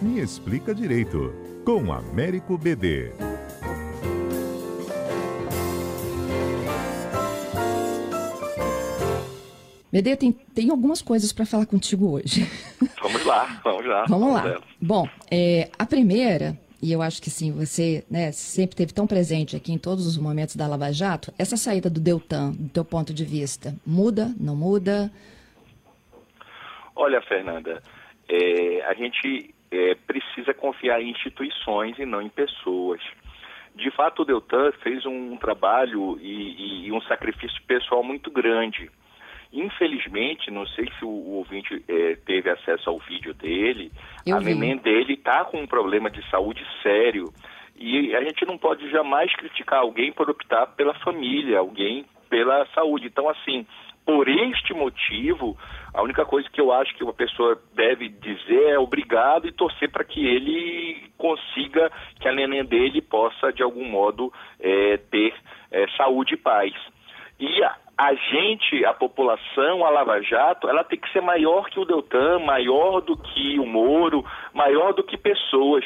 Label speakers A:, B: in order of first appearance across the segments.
A: Me Explica Direito, com Américo BD.
B: BD, tem, tem algumas coisas para falar contigo hoje.
C: Vamos lá, vamos lá.
B: Vamos lá. Bom, é, a primeira, e eu acho que sim, você né, sempre teve tão presente aqui em todos os momentos da Lava Jato, essa saída do Deltan, do teu ponto de vista, muda, não muda?
C: Olha, Fernanda, é, a gente é, precisa confiar em instituições e não em pessoas. De fato, o Deltan fez um trabalho e, e um sacrifício pessoal muito grande. Infelizmente, não sei se o, o ouvinte é, teve acesso ao vídeo dele,
B: Eu
C: a
B: vi.
C: neném dele está com um problema de saúde sério. E a gente não pode jamais criticar alguém por optar pela família, alguém pela saúde. Então, assim, por este motivo, a única coisa que eu acho que uma pessoa deve dizer é obrigado e torcer para que ele consiga, que a neném dele possa, de algum modo, é, ter é, saúde e paz. E a, a gente, a população, a Lava Jato, ela tem que ser maior que o Deltan, maior do que o Moro, maior do que pessoas.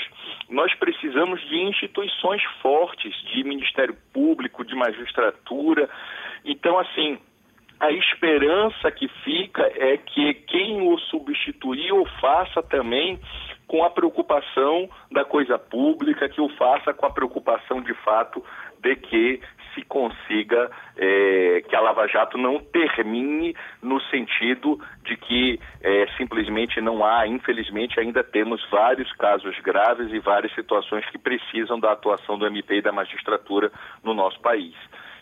C: Nós precisamos de instituições fortes, de Ministério Público, de magistratura. Então, assim, a esperança que fica é que quem o substituir o faça também com a preocupação da coisa pública, que o faça com a preocupação de fato de que se consiga é, que a Lava Jato não termine no sentido de que é, simplesmente não há, infelizmente ainda temos vários casos graves e várias situações que precisam da atuação do MP e da magistratura no nosso país.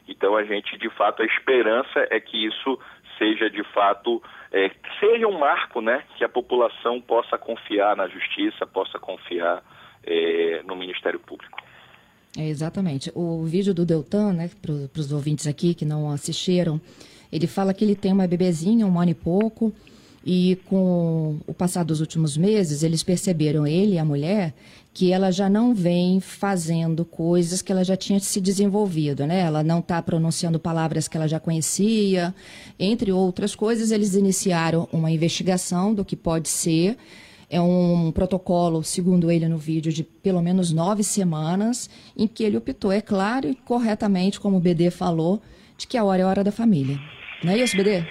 C: Então a gente, de fato, a esperança é que isso seja de fato, é, seja um marco, né? Que a população possa confiar na justiça, possa confiar é, no Ministério Público.
B: É, exatamente. O vídeo do Deltan, né, para os ouvintes aqui que não assistiram, ele fala que ele tem uma bebezinha, um ano e pouco, e com o passar dos últimos meses, eles perceberam, ele e a mulher, que ela já não vem fazendo coisas que ela já tinha se desenvolvido, né? Ela não está pronunciando palavras que ela já conhecia, entre outras coisas, eles iniciaram uma investigação do que pode ser. É um protocolo, segundo ele no vídeo, de pelo menos nove semanas, em que ele optou, é claro e corretamente, como o BD falou, de que a hora é a hora da família. Não é isso, BD?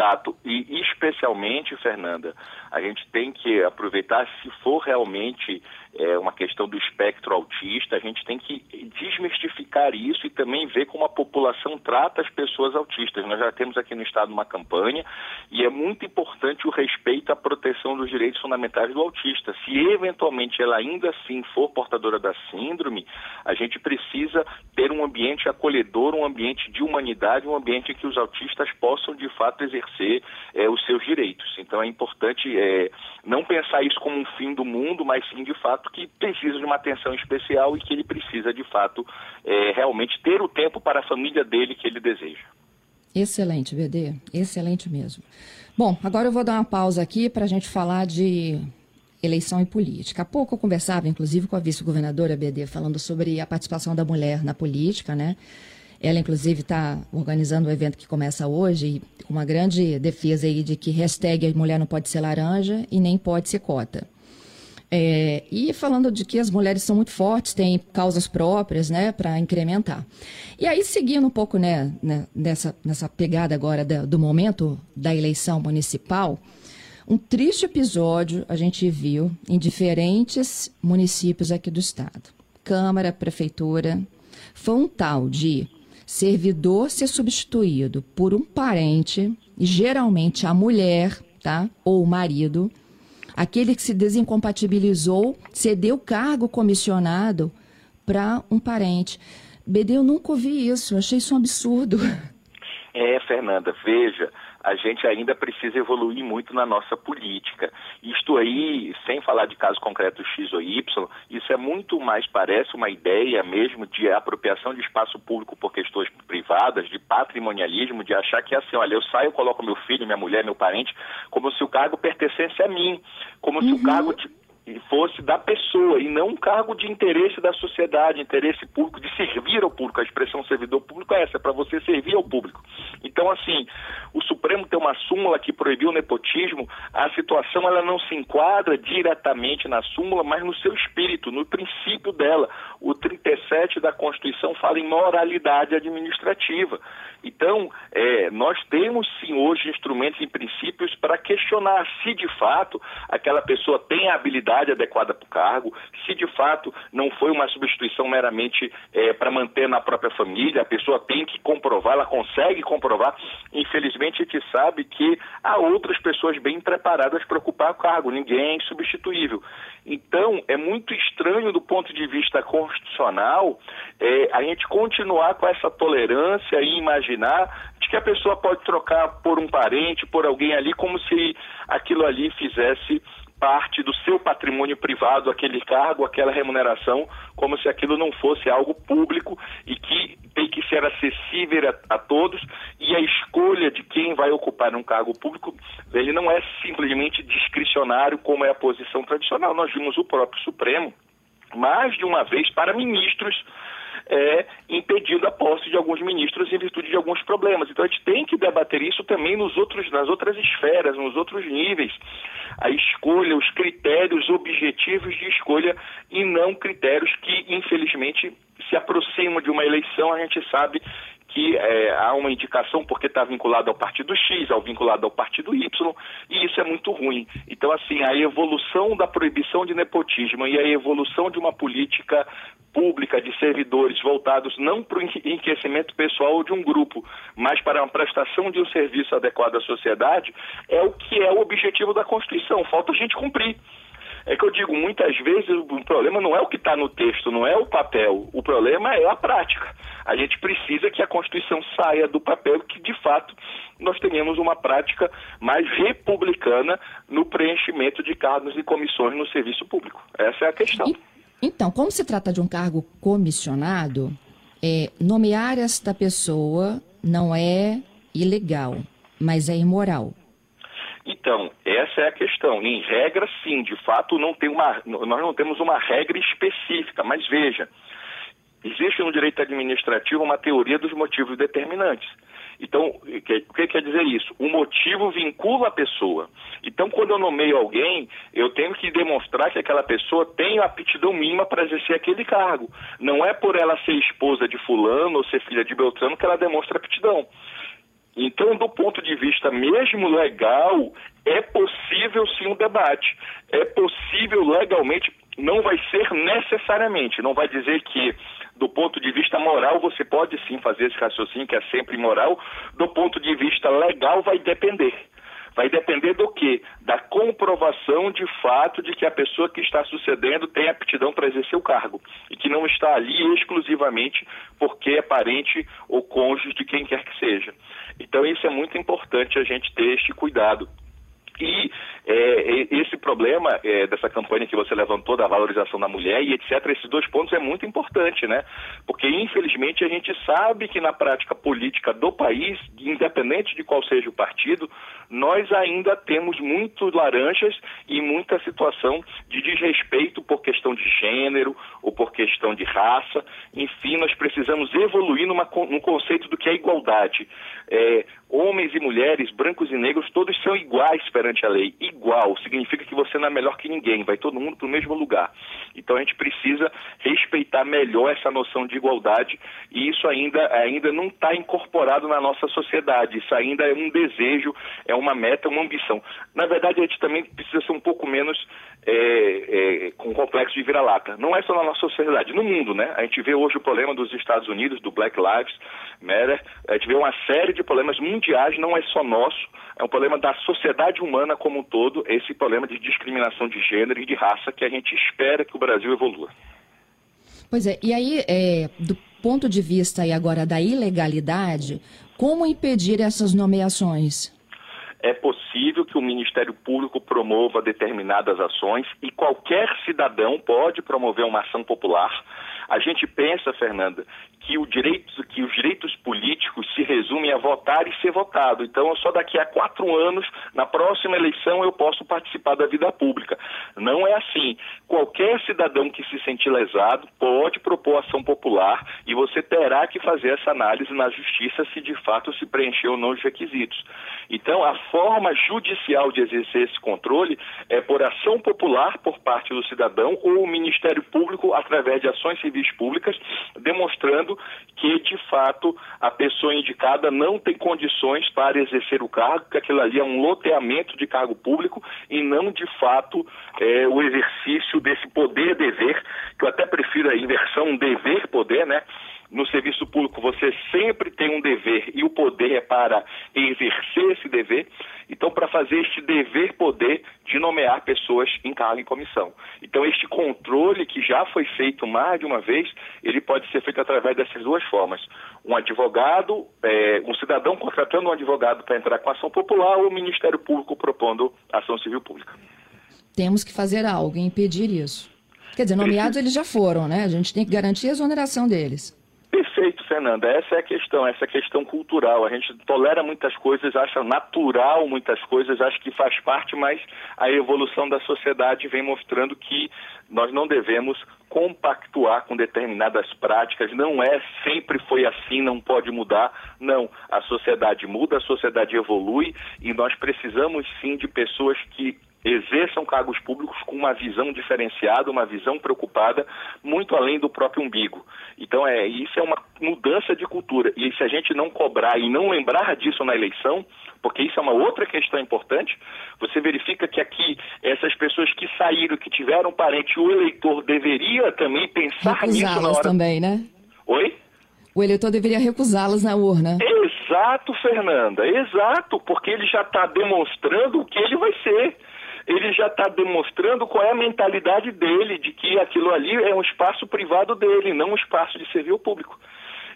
C: Exato. E especialmente, Fernanda, a gente tem que aproveitar, se for realmente é, uma questão do espectro autista, a gente tem que desmistificar isso e também ver como a população trata as pessoas autistas. Nós já temos aqui no Estado uma campanha e é muito importante o respeito à proteção dos direitos fundamentais do autista. Se eventualmente ela ainda assim for portadora da síndrome, a gente precisa ter um ambiente acolhedor, um ambiente de humanidade, um ambiente em que os autistas possam de fato exercer é, os seus direitos. Então é importante é, não pensar isso como um fim do mundo, mas sim de fato que precisa de uma atenção especial e que ele precisa de fato é, realmente ter o tempo para a família dele que ele deseja.
B: Excelente, BD. Excelente mesmo. Bom, agora eu vou dar uma pausa aqui para a gente falar de eleição e política. Há pouco eu conversava, inclusive, com a vice-governadora BD, falando sobre a participação da mulher na política, né? Ela, inclusive, está organizando um evento que começa hoje, com uma grande defesa aí de que hashtag mulher não pode ser laranja e nem pode ser cota. É, e falando de que as mulheres são muito fortes, têm causas próprias, né, para incrementar. E aí, seguindo um pouco, né, né nessa, nessa pegada agora da, do momento da eleição municipal, um triste episódio a gente viu em diferentes municípios aqui do estado. Câmara, prefeitura, foi um tal de servidor ser substituído por um parente, geralmente a mulher, tá, ou o marido, aquele que se desincompatibilizou, cedeu cargo comissionado para um parente. BD, eu nunca ouvi isso, eu achei isso um absurdo.
C: É, Fernanda, veja, a gente ainda precisa evoluir muito na nossa política. Isto aí, sem falar de caso concreto X ou Y, isso é muito mais, parece uma ideia mesmo de apropriação de espaço público por questões privadas, de patrimonialismo, de achar que é assim, olha, eu saio, coloco meu filho, minha mulher, meu parente, como se o cargo pertencesse a mim, como se o cargo... fosse da pessoa e não um cargo de interesse da sociedade, interesse público, de servir ao público. A expressão servidor público é essa, é para você servir ao público. Então, assim, o Supremo tem uma súmula que proibiu o nepotismo, a situação ela não se enquadra diretamente na súmula, mas no seu espírito, no princípio dela. O 37 da Constituição fala em moralidade administrativa. Então, é, nós temos sim hoje instrumentos e princípios para questionar se de fato aquela pessoa tem a habilidade adequada para o cargo, se de fato não foi uma substituição meramente é, para manter na própria família, a pessoa tem que comprovar, ela consegue comprovar. Infelizmente, a gente sabe que há outras pessoas bem preparadas para ocupar o cargo, ninguém é insubstituível. Então, é muito estranho do ponto de vista constitucional é, a gente continuar com essa tolerância e imaginar de que a pessoa pode trocar por um parente, por alguém ali, como se aquilo ali fizesse parte do seu patrimônio privado, aquele cargo, aquela remuneração, como se aquilo não fosse algo público e que tem que ser acessível a, a, todos e a escolha de quem vai ocupar um cargo público, ele não é simplesmente discricionário como é a posição tradicional. Nós vimos o próprio Supremo mais de uma vez para ministros é, impedindo a posse de alguns ministros em virtude de alguns problemas. Então a gente tem que debater isso também nos outros, nas outras esferas, nos outros níveis. A escolha, os critérios objetivos de escolha e não critérios que, infelizmente, se aproximam de uma eleição, a gente sabe que é, há uma indicação porque está vinculado ao partido X, ao vinculado ao partido Y, e isso é muito ruim. Então, assim, a evolução da proibição de nepotismo e a evolução de uma política pública de servidores voltados não para o enriquecimento pessoal de um grupo, mas para a prestação de um serviço adequado à sociedade, é o que é o objetivo da Constituição. Falta a gente cumprir. É que eu digo, muitas vezes o problema não é o que está no texto, não é o papel, o problema é a prática. A gente precisa que a Constituição saia do papel que, de fato, nós tenhamos uma prática mais republicana no preenchimento de cargos e comissões no serviço público. Essa é a questão.
B: Então, como se trata de um cargo comissionado, é, nomear esta pessoa não é ilegal, mas é imoral.
C: Então, essa é a questão. Em regra, sim, de fato, não tem uma, nós não temos uma regra específica, mas veja, existe no direito administrativo uma teoria dos motivos determinantes. Então, o que quer dizer isso? O motivo vincula a pessoa. Então, quando eu nomeio alguém, eu tenho que demonstrar que aquela pessoa tem aptidão mínima para exercer aquele cargo. Não é por ela ser esposa de fulano ou ser filha de Beltrano que ela demonstra aptidão. Então, do ponto de vista mesmo legal, é possível sim um debate. É possível legalmente, não vai ser necessariamente, não vai dizer que do ponto de vista moral você pode sim fazer esse raciocínio que é sempre moral, do ponto de vista legal vai depender. Vai depender do quê? Da comprovação de fato de que a pessoa que está sucedendo tem aptidão para exercer o cargo e que não está ali exclusivamente porque é parente ou cônjuge de quem quer que seja. Então, isso é muito importante a gente ter este cuidado. E é, esse problema é, dessa campanha que você levantou da valorização da mulher e etc., esses dois pontos é muito importante, né? Porque, infelizmente, a gente sabe que na prática política do país, independente de qual seja o partido, nós ainda temos muito laranjas e muita situação de desrespeito por questão de gênero ou por questão de raça. Enfim, nós precisamos evoluir numa, num conceito do que é igualdade. É, homens e mulheres, brancos e negros, todos são iguais perante a lei. Igual significa que você não é melhor que ninguém, vai todo mundo para o mesmo lugar. Então a gente precisa respeitar melhor essa noção de igualdade e isso ainda, ainda não está incorporado na nossa sociedade. Isso ainda é um desejo, é uma meta, uma ambição. Na verdade, a gente também precisa ser um pouco menos é, é, com complexo de vira-lata. Não é só na nossa sociedade, no mundo, né? A gente vê hoje o problema dos Estados Unidos, do Black Lives Matter, a gente vê uma série de problemas mundiais, não é só nosso, é um problema da sociedade humana como um todo, esse problema de discriminação de gênero e de raça que a gente espera que o Brasil evolua.
B: Pois é, e aí, é, do ponto de vista aí agora da ilegalidade, como impedir essas nomeações?
C: é possível que o Ministério Público promova determinadas ações e qualquer cidadão pode promover uma ação popular A gente pensa, Fernanda, que, o direito, que os direitos políticos se resumem a votar e ser votado. Então, só daqui a quatro anos, na próxima eleição, eu posso participar da vida pública. Não é assim. Qualquer cidadão que se sentir lesado pode propor ação popular e você terá que fazer essa análise na justiça se de fato se preencheu ou não os requisitos. Então, a forma judicial de exercer esse controle é por ação popular por parte do cidadão ou o Ministério Público através de ações civis públicas, demonstrando que, de fato, a pessoa indicada não tem condições para exercer o cargo, que aquilo ali é um loteamento de cargo público e não, de fato, é, o exercício desse poder-dever, que eu até prefiro a inversão dever-poder, né? No serviço público você sempre tem um dever e o poder é para exercer esse dever. Então, para fazer este dever poder de nomear pessoas em cargo em comissão. Então, este controle que já foi feito mais de uma vez, ele pode ser feito através dessas duas formas. Um advogado, é, um cidadão contratando um advogado para entrar com ação popular ou o Ministério Público propondo ação civil pública.
B: Temos que fazer algo e impedir isso. Quer dizer, nomeados eles já foram, né? A gente tem que garantir a exoneração deles.
C: Perfeito, Fernanda. Essa é a questão, essa é a questão cultural. A gente tolera muitas coisas, acha natural muitas coisas, acha que faz parte, mas a evolução da sociedade vem mostrando que nós não devemos compactuar com determinadas práticas. Não é sempre foi assim, não pode mudar. Não, a sociedade muda, a sociedade evolui e nós precisamos sim de pessoas que exerçam cargos públicos com uma visão diferenciada, uma visão preocupada, muito além do próprio umbigo. Então, é, isso é uma mudança de cultura. E se a gente não cobrar e não lembrar disso na eleição, porque isso é uma outra questão importante, você verifica que aqui essas pessoas que saíram, que tiveram parente, o eleitor deveria também pensar nisso na hora.
B: também, né?
C: Oi?
B: O eleitor deveria recusá-las na urna.
C: Exato, Fernanda, exato, porque ele já está demonstrando o que ele vai ser ele já está demonstrando qual é a mentalidade dele, de que aquilo ali é um espaço privado dele, não um espaço de serviço público.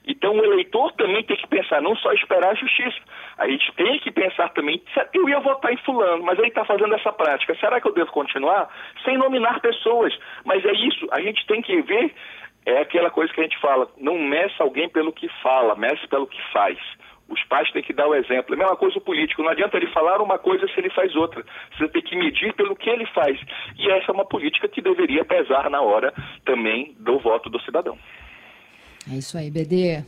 C: Então o eleitor também tem que pensar, não só esperar a justiça. A gente tem que pensar também, eu ia votar em fulano, mas ele está fazendo essa prática, será que eu devo continuar? Sem nominar pessoas. Mas é isso, a gente tem que ver, é aquela coisa que a gente fala, não meça alguém pelo que fala, meça pelo que faz. Os pais têm que dar o exemplo. É a mesma coisa o político. Não adianta ele falar uma coisa se ele faz outra. Você tem que medir pelo que ele faz. E essa é uma política que deveria pesar na hora também do voto do cidadão.
B: É isso aí, BD.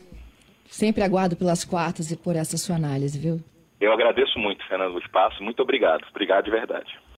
B: Sempre aguardo pelas quartas e por essa sua análise, viu?
C: Eu agradeço muito, Fernando, o espaço. Muito obrigado. Obrigado de verdade.